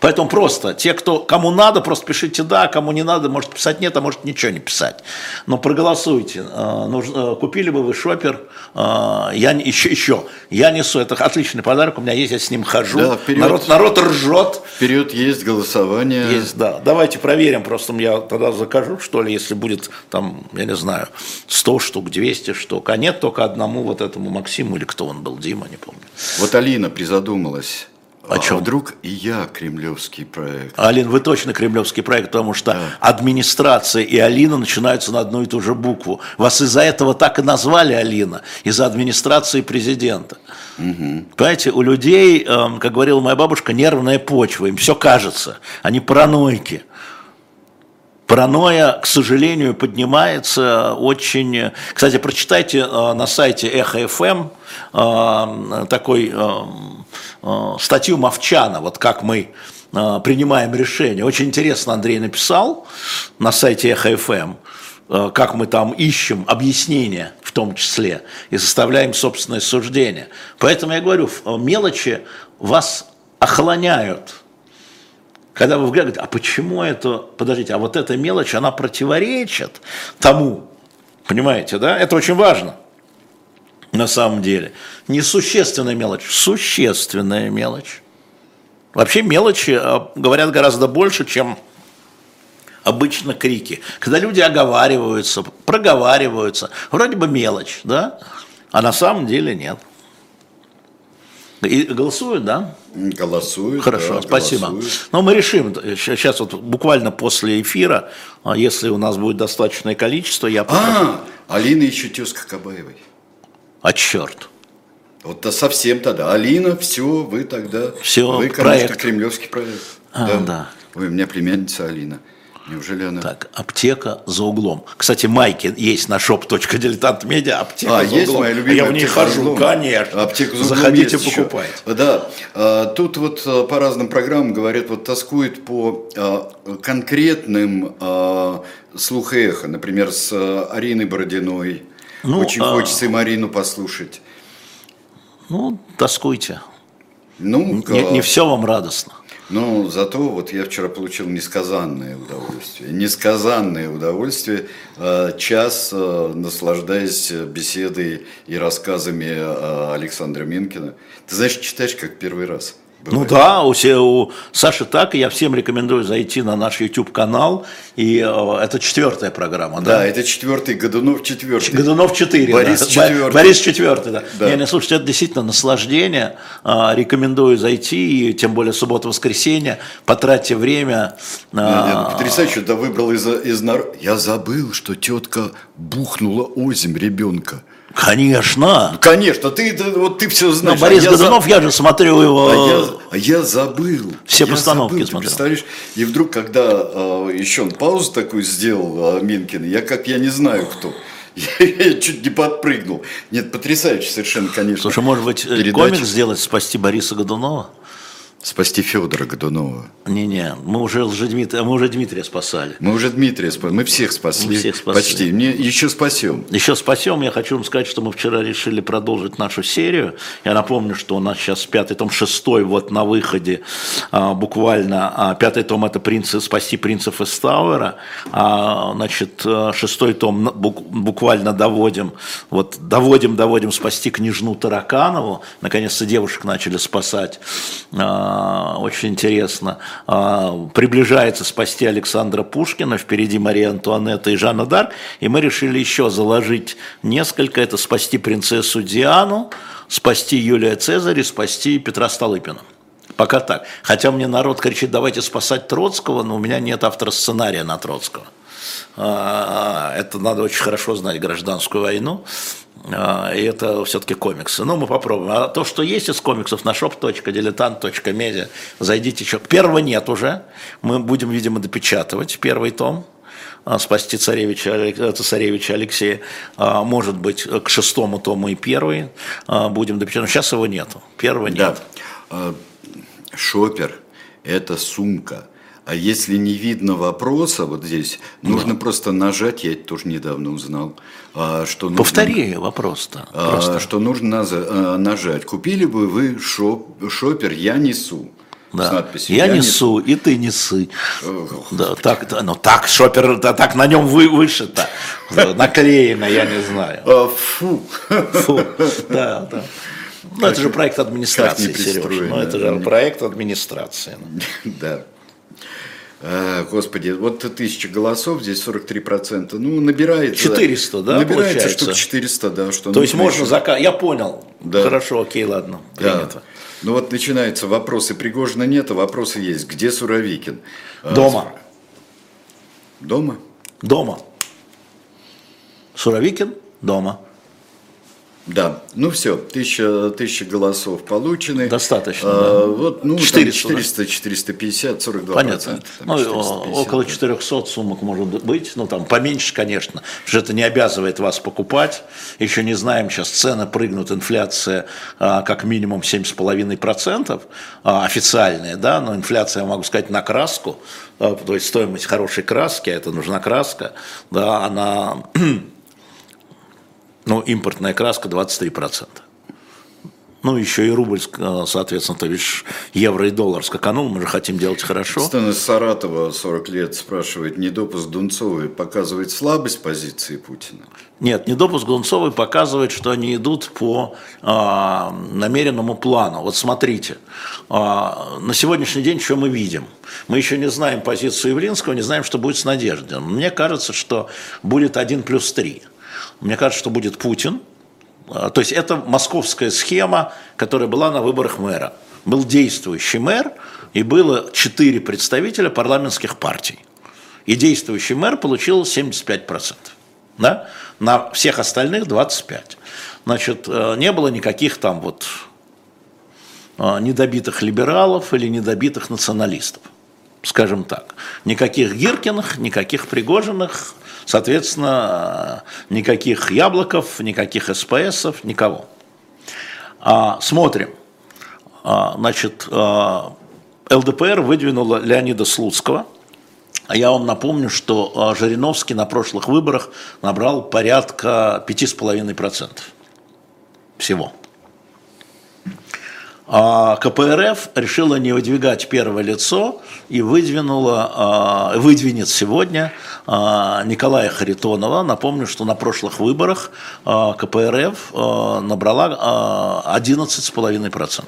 Поэтому просто, те, кто, кому надо, просто пишите «да», кому не надо, может писать «нет», а может ничего не писать. Но проголосуйте. А, нужно- а, Купили бы вы шопер, а, я, еще, еще, я несу, это отличный подарок, у меня есть, я с ним хожу. Да, вперед. народ, народ ржет. Вперед есть голосование. Есть, да. Давайте проверим, просто я тогда закажу, что ли, если будет там, я не знаю, 100 штук, 200 штук, а нет только одному вот этому Максиму, или кто он был, Дима, не помню. Вот Алина призадумалась. О А чем? Вдруг и я кремлевский проект. Алин, вы точно кремлевский проект, потому что администрация и Алина начинаются на одну и ту же букву. Вас из-за этого так и назвали Алина, из-за администрации президента. Понимаете, у людей, эм, как говорила моя бабушка, нервная почва, им все кажется, они параноики. Паранойя, к сожалению, поднимается очень... Кстати, прочитайте э, на сайте Эхо ФМ э, такой э, статью Мовчана, вот как мы принимаем решения. Очень интересно Андрей написал на сайте Эхо ФМ, э, как мы там ищем объяснения в том числе и составляем собственное суждение. Поэтому я говорю, мелочи вас охлоняют. Когда вы говорите, а почему это, подождите, а вот эта мелочь, она противоречит тому, понимаете, да? Это очень важно на самом деле. Несущественная мелочь, существенная мелочь. Вообще мелочи э, говорят гораздо больше, чем обычно крики. Когда люди оговариваются, проговариваются, вроде бы мелочь, да? А на самом деле нет. И голосуют, да? Голосуют. Хорошо, да, спасибо. голосуют. Но мы решим, сейчас вот буквально после эфира, а если у нас будет достаточное количество, я. А, Алина еще тезка Кабаевой. А черт. Вот то совсем тогда. Алина, все, вы тогда. Всё, вы, конечно, проект. кремлевский проект. А, да. Ой, у меня племянница Алина. Неужели она? Так, аптека за углом. Кстати, майки есть на shop.diletantmedia, аптека А, за есть углом. моя любимая Я в ней хожу, углом. конечно. Аптека за углом Заходите, есть еще. покупайте. Да. А, Тут вот а, по разным программам говорят, вот тоскует по а, конкретным слух и эхо. Например, с Ариной Бородиной. Ну, Очень хочется им Арину послушать. Ну, тоскуйте. Ну, Не, не все вам радостно. Но зато вот я вчера получил несказанное удовольствие. Несказанное удовольствие. э, Час, э, наслаждаясь беседой и рассказами э, Александра Минкина. Ты знаешь, читаешь как первый раз. Ну да, у, у Саши так, и я всем рекомендую зайти на наш YouTube-канал, и э, это четвертая программа, да? Да, это четвертый, Годунов четвертый. Годунов 4. Борис да. четвертый. Бо- Борис 4, да. Да. Не, не, слушайте, это действительно наслаждение. А, Рекомендую зайти, и тем более суббота-воскресенье. Потратьте время. а, Потрясающе, да выбрал из, из нар- Я забыл, что тетка бухнула озим ребенка. Конечно. Конечно, ты, ты- вот ты все Но знаешь. а Борис я за- Годунов, я же смотрю его. А я, а я забыл. Все Я постановки забыл, смотрел. представляешь? И вдруг, когда э, еще он паузу такую сделал, э, Минкин, я как я не знаю кто. (laughs) Я, я чуть не подпрыгнул. Нет, потрясающе совершенно, конечно. Слушай, может быть, э, передача. комикс сделать «Спасти Бориса Годунова»? Спасти Федора Годунова. Не-не, мы уже, Лжедмитрия, мы уже Дмитрия спасали. Мы уже Дмитрия спасли, мы всех спасли. Мы всех спасли. Почти. Мне еще спасем. Еще спасем. Я хочу вам сказать, что мы вчера решили продолжить нашу серию. Я напомню, что у нас сейчас пятый том, шестой вот на выходе а, буквально. А, пятый том это принцы, «Спасти принцев из Тауэра». А, значит, а, шестой том буквально доводим, вот доводим, доводим «Спасти княжну Тараканову». Наконец-то девушек начали спасать. А, очень интересно. А, приближается «Спасти Александра Пушкина». Впереди Мария Антуанетта и Жанна Дарк. И мы решили еще заложить несколько. Это «Спасти принцессу Диану», «Спасти Юлия Цезарь» и «Спасти Петра Столыпина». Пока так. Хотя мне народ кричит, давайте спасать Троцкого, но у меня нет автора сценария на Троцкого. А, Это надо очень хорошо знать гражданскую войну. А, И это все-таки комиксы. Ну, мы попробуем. А то, что есть из комиксов на shop.diletant.media, зайдите еще. Первого нет уже. Мы будем, видимо, допечатывать первый том а, спасти царевича, э, цесаревича Алексея. Может быть, к шестому тому и первый будем допечатывать. Сейчас его нету. Первого нет. Да. Шопер – это сумка. А если не видно вопроса вот здесь, нужно просто нажать, я это тоже недавно узнал, а, что нужно, Повтори вопрос-то. а, просто. что нужно а, нажать. Купили бы вы шоп- шопер «Я несу» с Да. надписью Я несу, и ты несы. Ох, Да, так, да, ну так, шопер, да, так на нем вы, вышито, (laughs) наклеено, я не знаю. Фу. Фу, (laughs) да, да. Ну, это же проект администрации, как не Сереж. пристроено, Ну, это же проект администрации. (laughs) Да. А, Господи, вот тысяча голосов, здесь 43%. Ну, набирается. 400, да, Набирается получается? штук 400, да. Что То есть можно заказать. Я понял. Да. Хорошо, окей, ладно. Да. Ну вот начинаются вопросы. Пригожина нет, а вопросы есть. Где Суровикин? А, Дома. Дома? Дома. Суровикин дома. Да. Ну все, тысяча, тысяча голосов получены. Достаточно, А, Вот, ну, 400, да? 400, 450, 42 Понятно. там, Ну, 450, около да. 400 сумок может быть, ну там поменьше, конечно, потому что это не обязывает вас покупать. Еще не знаем, сейчас цены прыгнут, инфляция а, как минимум 7,5%, а, официальная, да, но инфляция, я могу сказать, на краску, а, то есть стоимость хорошей краски, а это нужна краска, да, она, ну, импортная краска 23%. Ну, еще и рубль, э, соответственно, то видишь, евро и доллар скаканул, мы же хотим делать хорошо. Стэн из Саратова, 40 лет, спрашивает, недопуск Дунцовой показывает слабость позиции Путина? Нет, недопуск Дунцовой показывает, что они идут по а, намеренному плану. Вот смотрите, а, на сегодняшний день что мы видим? Мы еще не знаем позицию Явлинского, не знаем, что будет с Надеждой. Мне кажется, что будет 1 плюс 3. Мне кажется, что будет Путин. А, То есть это московская схема, которая была на выборах мэра. Был действующий мэр, и было четыре представителя парламентских партий. И действующий мэр получил 75%. Да? На всех остальных 25%. Значит, э, не было никаких там вот э, недобитых либералов или недобитых националистов, скажем так. Никаких Гиркиных, никаких Пригожиных, соответственно, никаких Яблоков, никаких СПСов, никого. А, смотрим. А, значит, э, ЛДПР выдвинула Леонида Слуцкого. А я вам напомню, что Жириновский на прошлых выборах набрал порядка 5,5% всего. А КПРФ решила не выдвигать первое лицо и выдвинула, а, выдвинет сегодня а, Николая Харитонова. Напомню, что на прошлых выборах а, КПРФ набрала а, 11,5%.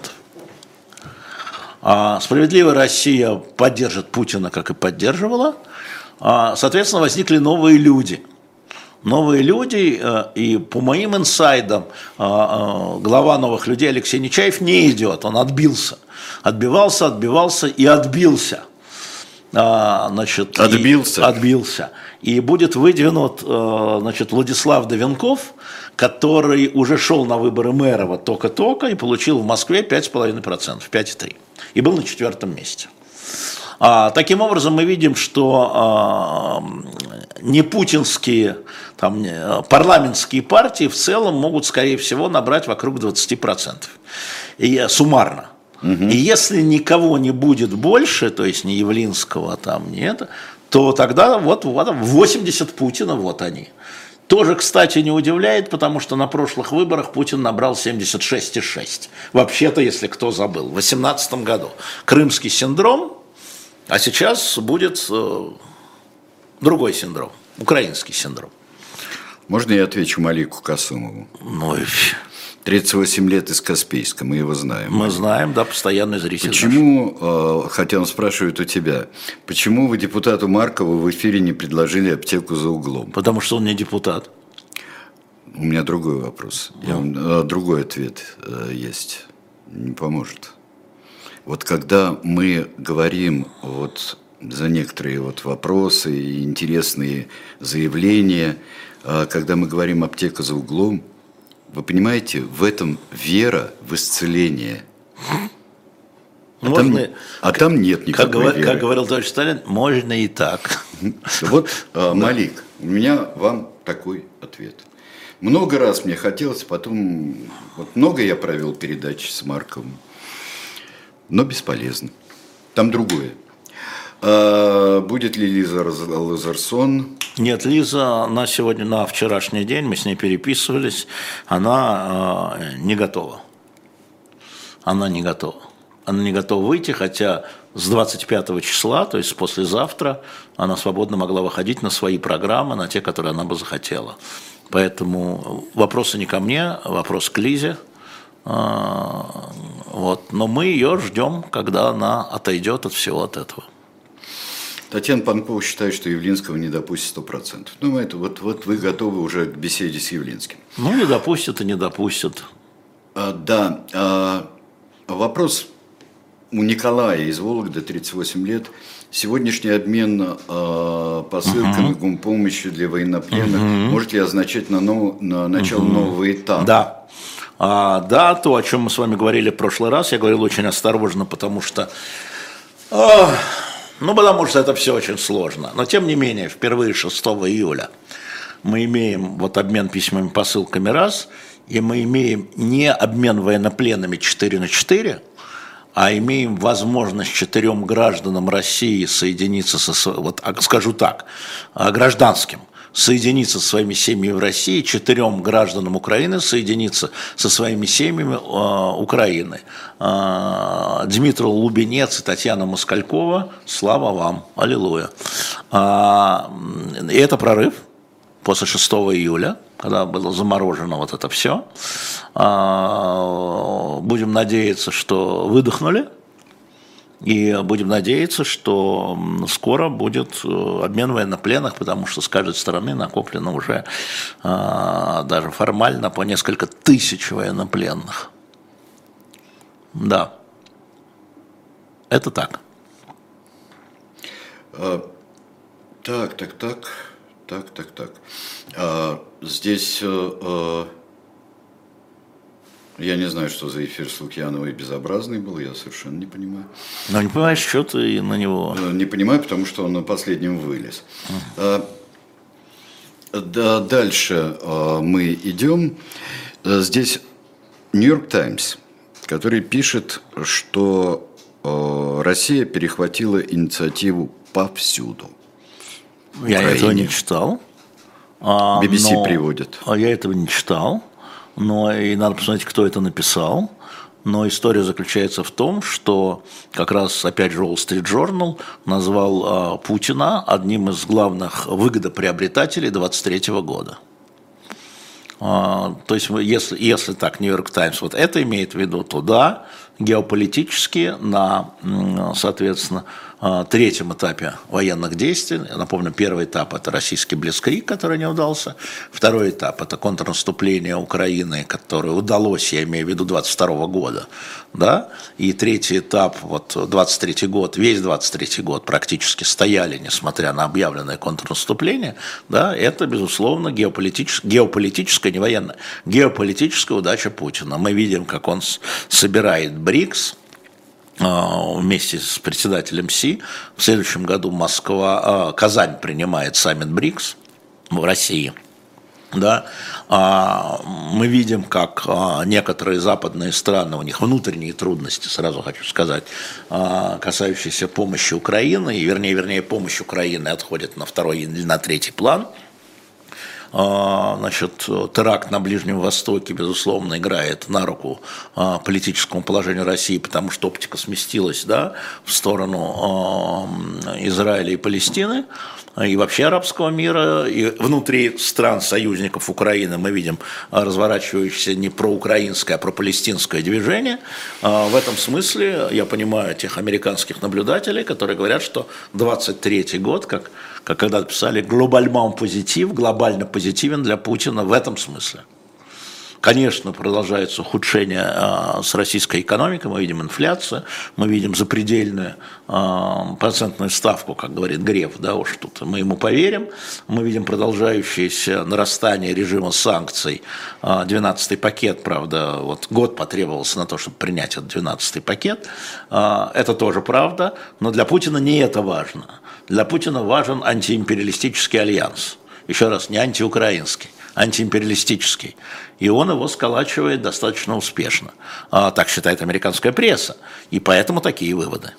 А справедливая Россия поддержит Путина, как и поддерживала. Соответственно, возникли новые люди. Новые люди, э, и по моим инсайдам, а, глава новых людей Алексей Нечаев не идет, он отбился. Отбивался, отбивался и отбился. Значит, отбился. И, отбился. И будет выдвинут значит, Владислав Давенков, который уже шел на выборы мэра вот только-только и получил в Москве 5,5%, 5,3%. И был на четвертом месте. А, таким образом, мы видим, что а, не путинские там, парламентские партии в целом могут, скорее всего, набрать вокруг 20%. И, суммарно. Угу. И если никого не будет больше, то есть ни Явлинского там, нет, то тогда вот, вот 80 Путина, вот они. Тоже, кстати, не удивляет, потому что на прошлых выборах Путин набрал 76,6. Вообще-то, если кто забыл, в 2018 году. Крымский синдром, а сейчас будет э, другой синдром, украинский синдром. Можно я отвечу Малику Касымову? Ну, 38 лет из Каспийска, мы его знаем. Мы знаем, да, постоянный зритель. Почему, наш. Э, хотя он спрашивает у тебя, почему вы депутату Маркову в эфире не предложили аптеку за углом? Потому что он не депутат. У меня другой вопрос. Ну. Я, э, другой ответ есть. Не поможет. Вот когда мы говорим вот за некоторые вот вопросы и интересные заявления, когда мы говорим аптека за углом, вы понимаете, в этом вера в исцеление. А, можно, там, а там нет никакой как, веры. Как говорил товарищ Сталин, можно и так. (laughs) Вот, а, Малик, у меня вам такой ответ. Много раз мне хотелось, потом, вот много я провел передачи с Марковым, но бесполезно. Там другое. А, будет ли Лиза Лазарсон? Нет, Лиза на сегодня, на вчерашний день, мы с ней переписывались, она э, не готова. Она не готова. Она не готова выйти, хотя с 25 числа, то есть послезавтра, она свободно могла выходить на свои программы, на те, которые она бы захотела. Поэтому вопросы не ко мне, вопрос к Лизе. Вот. Но мы ее ждем, когда она отойдет от всего от этого. Татьяна Панкова считает, что Явлинского не допустит 100%. Ну, это вот, вот вы готовы уже к беседе с Явлинским. Ну, не допустят и не допустят. А, да. А, вопрос у Николая из Вологды, 38 лет. Сегодняшний обмен э, посылками uh-huh. гумпомощи для военнопленных uh-huh. может ли означать на, нов, на начало uh-huh. нового этапа? Да. А, да, то, о чем мы с вами говорили в прошлый раз, я говорил очень осторожно, потому что... Э, ну, потому что это все очень сложно. Но, тем не менее, впервые 6 июля мы имеем вот обмен письмами, посылками раз, и мы имеем не обмен военнопленными 4 на 4, а имеем возможность четырем гражданам России соединиться со, вот а, скажу так, а, гражданским, соединиться со своими семьями в России, четырем гражданам Украины соединиться со своими семьями э, Украины. Э, Дмитрий Лубенец и Татьяна Москалькова, слава вам, аллилуйя. Э, и это прорыв после 6 июля, когда было заморожено вот это все. Э, будем надеяться, что выдохнули – и будем надеяться, что скоро будет э, обмен военнопленных, потому что с каждой стороны накоплено уже а, даже формально по несколько тысяч военнопленных. Да, это так. А, так, так, так, так, так, так. А, здесь... А, я не знаю, что за эфир с Лукьяновой безобразный был, я совершенно не понимаю. Но не понимаешь, что ты на него... Э, не понимаю, потому что он на последнем вылез. А. Да, дальше а, мы идем. Э, здесь Нью-Йорк Таймс, который пишет, что Россия перехватила инициативу повсюду. Я этого не читал. BBC но... приводит. Я этого не читал но и надо посмотреть, кто это написал. Но история заключается в том, что как раз, опять же, Wall Street Journal назвал э, Путина одним из главных выгодоприобретателей 23 года. то есть, если, если так Нью-Йорк Таймс вот это имеет в виду, то да, геополитически на, соответственно, а, третьем этапе военных действий. Я напомню, первый этап – это российский Блицкрик, который не удался. Второй этап – это контрнаступление Украины, которое удалось, я имею в виду, 22 года. Да? И третий этап, вот 23 год, весь 23 год практически стояли, несмотря на объявленное контрнаступление. Да? Это, безусловно, геополитическое, геополитическая, не военная, геополитическая удача Путина. Мы видим, как он собирает БРИКС, а, вместе с председателем Си. В следующем году Москва, а, Казань принимает саммит БРИКС в России. Да, а, мы видим, как некоторые западные страны, у них внутренние трудности, сразу хочу сказать, касающиеся помощи Украины, и вернее, вернее, помощь Украины отходит на второй или на третий план – а, значит, теракт на Ближнем Востоке, безусловно, играет на руку а, политическому положению России, потому что оптика сместилась да, в сторону а, Израиля и Палестины и вообще арабского мира, и внутри стран союзников Украины мы видим разворачивающееся не проукраинское, а пропалестинское движение. В этом смысле я понимаю тех американских наблюдателей, которые говорят, что 23 год, как как когда писали, глобальман позитив, глобально позитивен для Путина в этом смысле. Конечно, продолжается ухудшение э, с российской экономикой, мы видим инфляцию, мы видим запредельную э, процентную ставку, как говорит Греф, да уж тут мы ему поверим, мы видим продолжающееся нарастание режима санкций, э, 12-й пакет, правда, вот год потребовался на то, чтобы принять этот 12-й пакет, это тоже правда, но для Путина не это важно. Для Путина важен антиимпериалистический альянс. Еще раз, не антиукраинский антиимпериалистический. И он его сколачивает достаточно успешно. А, так считает американская пресса. И поэтому такие выводы.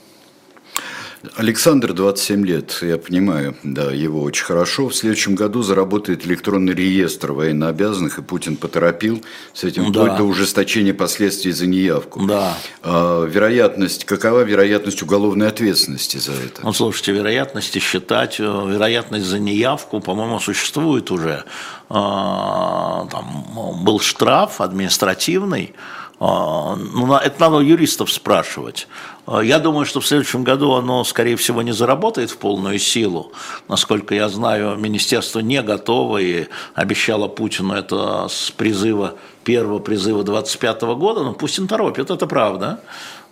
Александр, 27 лет, я понимаю, да, его очень хорошо. В следующем году заработает электронный реестр военнообязанных, и Путин поторопил с этим, да. вплоть до ужесточения последствий за неявку. Да. А, вероятность, какова вероятность уголовной ответственности за это? Ну, слушайте, вероятности считать, э, вероятность за неявку, по-моему, существует уже. А, там был штраф административный, ну, это надо юристов спрашивать. А, я думаю, что в следующем году оно, скорее всего, не заработает в полную силу. Насколько я знаю, министерство не готово и обещало Путину это с призыва, первого призыва 25 года. Ну, Путин торопит, это правда.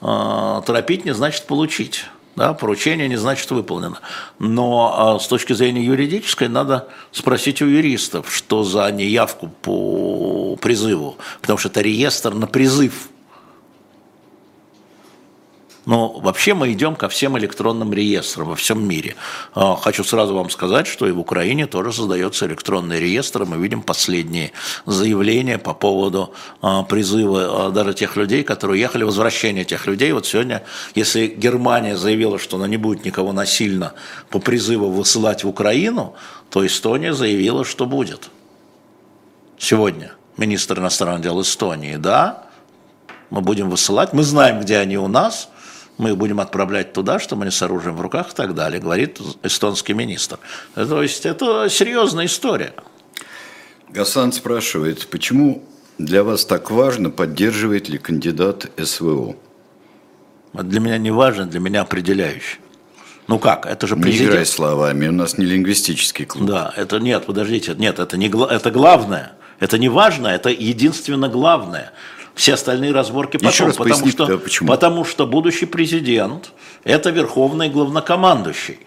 А, торопить не значит получить. Да, поручение не значит выполнено. Но с точки зрения юридической надо спросить у юристов, что за неявку по призыву. Потому что это реестр на призыв но вообще мы идем ко всем электронным реестрам во всем мире. А, хочу сразу вам сказать, что и в Украине тоже создается электронный реестр. Мы видим последние заявления по поводу а, призыва а, даже тех людей, которые уехали, возвращения тех людей. Вот сегодня, если Германия заявила, что она не будет никого насильно по призыву высылать в Украину, то Эстония заявила, что будет. Сегодня министр иностранных дел Эстонии, да, мы будем высылать, мы знаем, где они у нас – мы их будем отправлять туда, чтобы они с оружием в руках и так далее, говорит эстонский министр. То есть это серьезная история. Гасан спрашивает, почему для вас так важно, поддерживает ли кандидат СВО? Для меня не важно, для меня определяющий. Ну как, это же президент. Не играй словами, у нас не лингвистический клуб. Да, это нет, подождите, нет, это не это главное. Это не важно, это единственно главное. Все остальные разборки потом, Еще раз потому, что, да, почему? потому что будущий президент – это верховный главнокомандующий.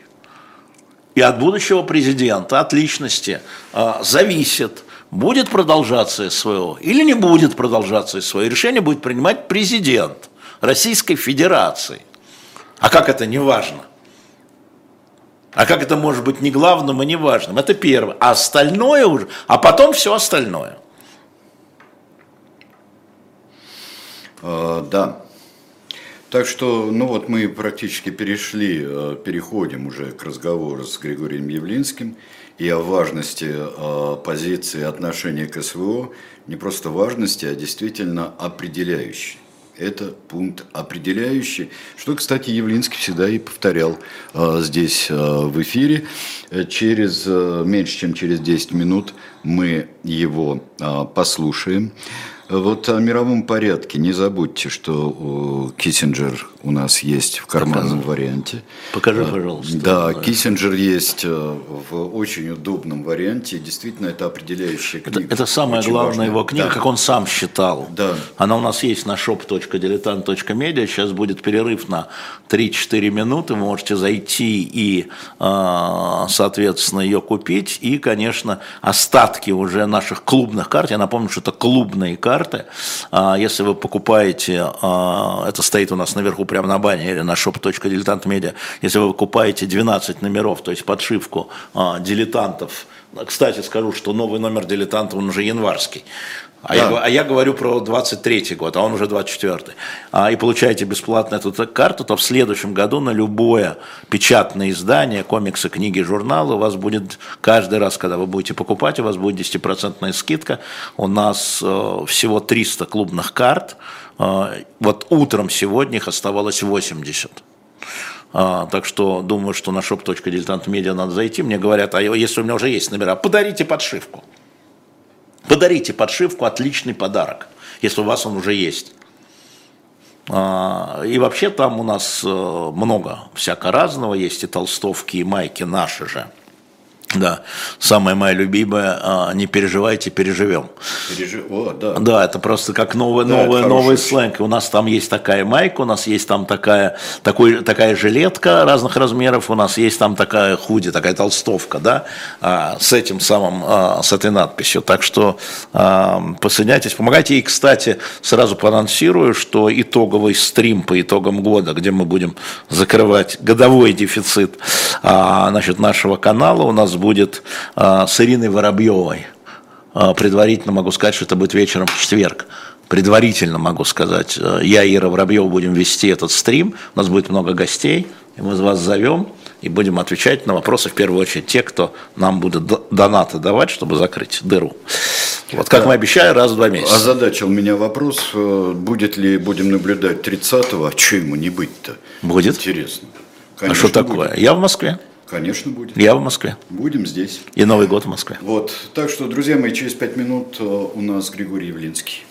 И от будущего президента, от личности э, зависит, будет продолжаться СВО или не будет продолжаться СВО. И решение будет принимать президент Российской Федерации. А как это не важно? А как это может быть не главным и не важным? Это первое. А остальное уже, а потом все остальное. Да. Так что, ну вот мы практически перешли, э, переходим уже к разговору с Григорием Явлинским и о важности э, позиции отношения к СВО, не просто важности, а действительно определяющей. Это пункт определяющий, что, кстати, Явлинский всегда и повторял э, здесь в эфире. Через меньше, чем через 10 минут мы его послушаем. Вот о мировом порядке. Не забудьте, что Киссинджер у нас есть в карманном Покажи. варианте. Покажи, а, пожалуйста. Да, да, Киссинджер есть э, в очень удобном варианте. Действительно, это определяющая книга. Это, это самая очень главная важная. его книга, да. как он сам считал. Да. Она у нас есть на shop.diletant.media. Сейчас будет перерыв на 3-4 минуты. Вы можете зайти и, а, соответственно, ее купить. И, конечно, остатки уже наших клубных карт. Я напомню, что это клубные карты карты. А, если вы покупаете, а, это стоит у нас наверху прямо на бане или на shop.diletantmedia, если вы покупаете 12 номеров, то есть подшивку а, дилетантов, кстати, скажу, что новый номер дилетанта, он уже январский. А, да. я, а я говорю про 23 год, а он уже 24 а, и получаете бесплатно эту карту, то в следующем году на любое печатное издание, комиксы, книги, журналы у вас будет каждый раз, когда вы будете покупать, у вас будет 10% скидка. У нас э, всего 300 клубных карт. Э, вот утром сегодня их оставалось 80. А, так что думаю, что на shop.diletantmedia надо зайти. Мне говорят, а если у меня уже есть номера, подарите подшивку. Подарите подшивку, отличный подарок, если у вас он уже есть. А, и вообще там у нас э, много всяко разного, есть и толстовки, и майки наши же – да, самая моя любимая, а, не переживайте, переживем. Пережи... О, да. да, это просто как новый, да, новый, новый сленг. У нас там есть такая майка, у нас есть там такая, такой, такая жилетка разных размеров, у нас есть там такая худи, такая толстовка, да, а, с этим самым, а, с этой надписью. Так что присоединяйтесь, помогайте. И, кстати, сразу проанонсирую, что итоговый стрим по итогам года, где мы будем закрывать годовой дефицит значит, нашего канала, у нас будет а, с Ириной Воробьевой. А, предварительно могу сказать, что это будет вечером в четверг. Предварительно могу сказать. А, я и Ира Воробьева будем вести этот стрим. У нас будет много гостей, и мы вас зовем и будем отвечать на вопросы, в первую очередь, те, кто нам будет донаты давать, чтобы закрыть дыру. Вот как да. мы обещали, раз в два месяца. Озадачил меня вопрос, э, будет ли будем наблюдать 30-го, а что ему не быть-то? Будет. Интересно. Конечно, а что такое? Будет. Я в Москве. Конечно, будет. Я в Москве. Будем здесь. И Новый год в Москве. Вот. Так что, друзья мои, через пять минут э, у нас Григорий Явлинский.